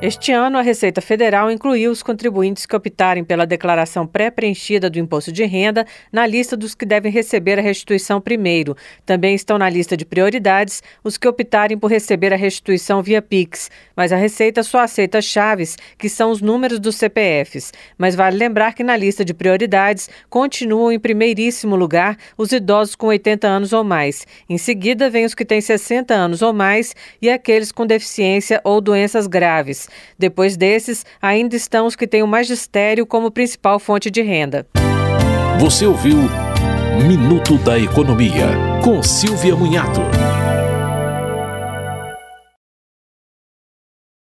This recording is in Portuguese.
Este ano, a Receita Federal incluiu os contribuintes que optarem pela declaração pré-preenchida do imposto de renda na lista dos que devem receber a restituição primeiro. Também estão na lista de prioridades os que optarem por receber a restituição via Pix. Mas a Receita só aceita chaves, que são os números dos CPFs. Mas vale lembrar que na lista de prioridades continuam em primeiríssimo lugar os idosos com 80 anos ou mais. Em seguida, vem os que têm 60 anos ou mais e aqueles com deficiência ou doenças graves. Depois desses, ainda estão os que têm o magistério como principal fonte de renda. Você ouviu Minuto da Economia, com Silvia Munhato.